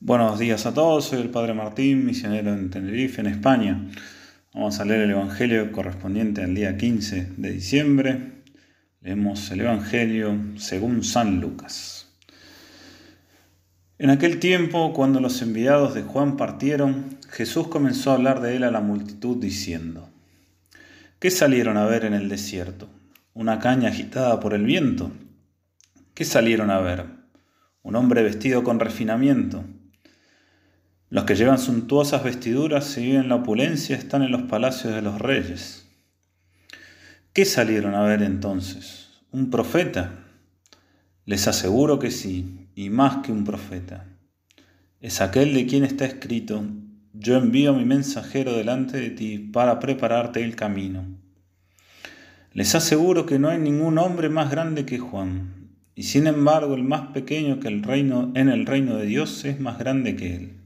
Buenos días a todos, soy el Padre Martín, misionero en Tenerife, en España. Vamos a leer el Evangelio correspondiente al día 15 de diciembre. Leemos el Evangelio según San Lucas. En aquel tiempo, cuando los enviados de Juan partieron, Jesús comenzó a hablar de él a la multitud diciendo, ¿qué salieron a ver en el desierto? ¿Una caña agitada por el viento? ¿Qué salieron a ver? ¿Un hombre vestido con refinamiento? Los que llevan suntuosas vestiduras y viven la opulencia están en los palacios de los reyes. ¿Qué salieron a ver entonces? ¿Un profeta? Les aseguro que sí, y más que un profeta. Es aquel de quien está escrito, yo envío a mi mensajero delante de ti para prepararte el camino. Les aseguro que no hay ningún hombre más grande que Juan, y sin embargo el más pequeño que el reino en el reino de Dios es más grande que él.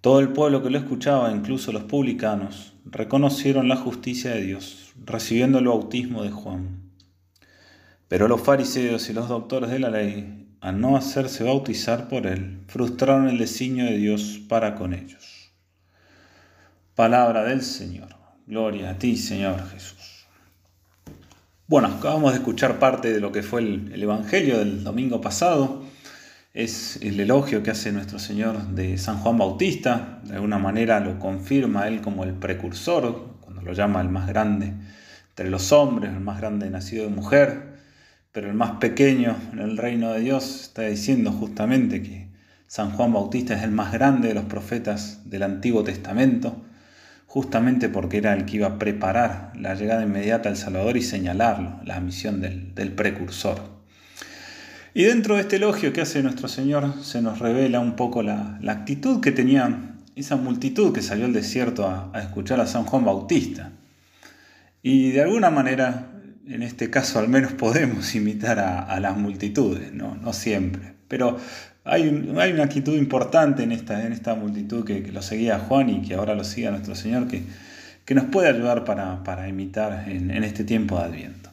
Todo el pueblo que lo escuchaba, incluso los publicanos, reconocieron la justicia de Dios, recibiendo el bautismo de Juan. Pero los fariseos y los doctores de la ley, al no hacerse bautizar por él, frustraron el designio de Dios para con ellos. Palabra del Señor. Gloria a ti, Señor Jesús. Bueno, acabamos de escuchar parte de lo que fue el, el Evangelio del domingo pasado es el elogio que hace nuestro Señor de San Juan Bautista, de alguna manera lo confirma él como el precursor, cuando lo llama el más grande entre los hombres, el más grande nacido de mujer, pero el más pequeño en el reino de Dios, está diciendo justamente que San Juan Bautista es el más grande de los profetas del Antiguo Testamento, justamente porque era el que iba a preparar la llegada inmediata al Salvador y señalarlo, la misión del, del precursor. Y dentro de este elogio que hace nuestro Señor se nos revela un poco la, actitud que tenía esa multitud que salió al desierto a, escuchar a San Juan Bautista. Y de alguna manera, en este caso al menos podemos imitar a, las multitudes, ¿no? no siempre. Pero hay, hay, una actitud importante en esta, en esta multitud que, lo seguía Juan y que ahora lo sigue nuestro Señor, que, que nos puede ayudar para, imitar en este tiempo de Adviento.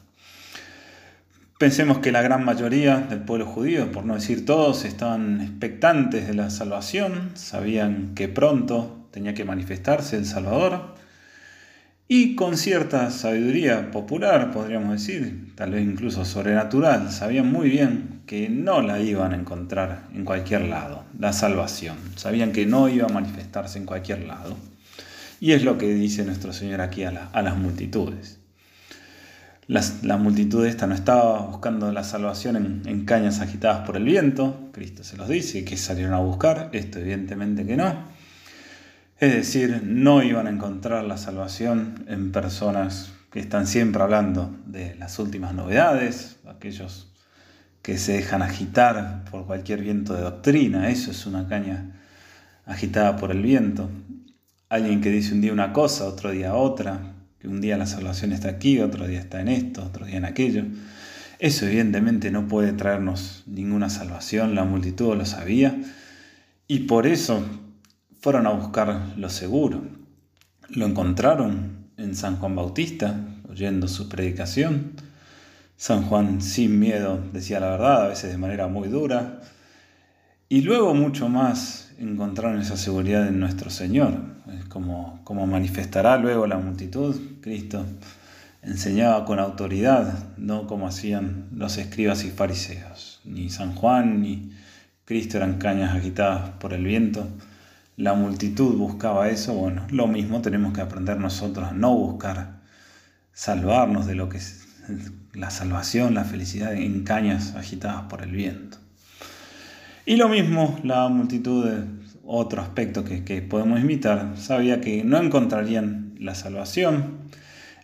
Pensemos que la gran mayoría del pueblo judío, por no decir todos, estaban expectantes de la salvación, sabían que pronto tenía que manifestarse el Salvador, y con cierta sabiduría popular, podríamos decir, tal vez incluso sobrenatural, sabían muy bien que no la iban a encontrar en cualquier lado, la salvación, sabían que no iba a manifestarse en cualquier lado. Y es lo que dice nuestro Señor aquí a, a las multitudes la multitud esta no estaba buscando la salvación en, cañas agitadas por el viento, Cristo se los dice, que salieron a buscar, esto evidentemente que no. Es decir, no iban a encontrar la salvación en personas que están siempre hablando de las últimas novedades, aquellos que se dejan agitar por cualquier viento de doctrina, eso es una caña agitada por el viento. Alguien que dice un día una cosa, otro día otra, que un día la salvación está aquí, otro día está en esto, otro día en aquello. Eso evidentemente no puede traernos ninguna salvación, la multitud lo sabía, y por eso fueron a buscar lo seguro. Lo encontraron en San Juan Bautista, oyendo su predicación. San Juan sin miedo decía la verdad, a veces de manera muy dura. Y luego mucho más encontraron esa seguridad en nuestro Señor, como, como manifestará luego la multitud, Cristo enseñaba con autoridad, no como hacían los escribas y fariseos. Ni San Juan ni Cristo eran cañas agitadas por el viento. La multitud buscaba eso. Bueno, lo mismo tenemos que aprender nosotros a no buscar salvarnos de lo que es la salvación, la felicidad en cañas agitadas por el viento. Y lo mismo la multitud de otro aspecto que, podemos imitar, sabía que no encontrarían la salvación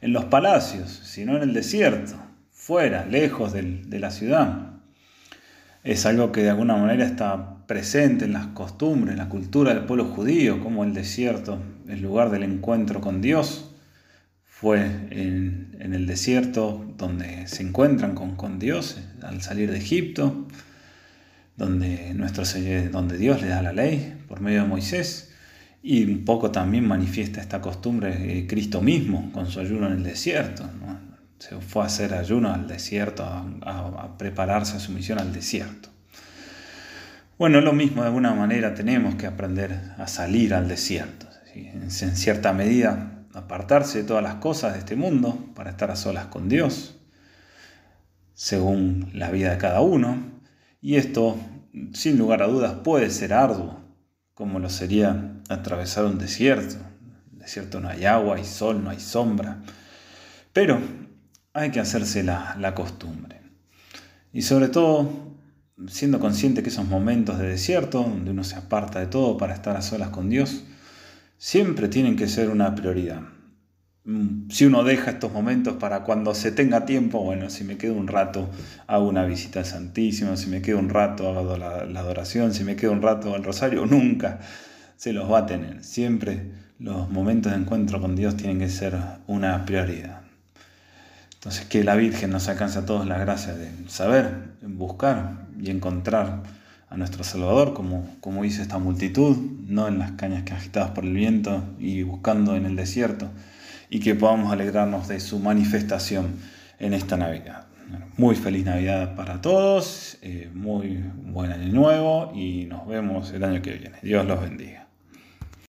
en los palacios, sino en el desierto, fuera, lejos de la ciudad. Es algo que de alguna manera está presente en las costumbres, en la cultura del pueblo judío, como el desierto, el lugar del encuentro con Dios. Fue en, el desierto donde se encuentran con, con Dios al salir de Egipto donde, nuestro, donde Dios le da la ley por medio de Moisés, y un poco también manifiesta esta costumbre Cristo mismo con su ayuno en el desierto. Se fue a hacer ayuno al desierto, a, prepararse a su misión al desierto. Bueno, lo mismo, de alguna manera tenemos que aprender a salir al desierto. En cierta medida, apartarse de todas las cosas de este mundo para estar a solas con Dios, según la vida de cada uno. Y esto, sin lugar a dudas, puede ser arduo, como lo sería atravesar un desierto. En el desierto no hay agua, hay sol, no hay sombra. Pero hay que hacerse la, la costumbre. Y sobre todo siendo consciente que esos momentos de desierto, donde uno se aparta de todo para estar a solas con Dios, siempre tienen que ser una prioridad. Mm, si uno deja estos momentos para cuando se tenga tiempo, bueno, si me quedo un rato, hago una visita al Santísimo, si me quedo un rato, hago la, la adoración, si me quedo un rato al Rosario, nunca se los va a tener. Siempre los momentos de encuentro con Dios tienen que ser una prioridad. Entonces, que la Virgen nos alcance a todos la gracia de saber, buscar y encontrar a nuestro Salvador, como, como hizo esta multitud, no en las cañas que agitadas por el viento y buscando en el desierto, y que podamos alegrarnos de su manifestación en esta Navidad. Muy feliz Navidad para todos, eh, muy buen año nuevo y nos vemos el año que viene. Dios los bendiga.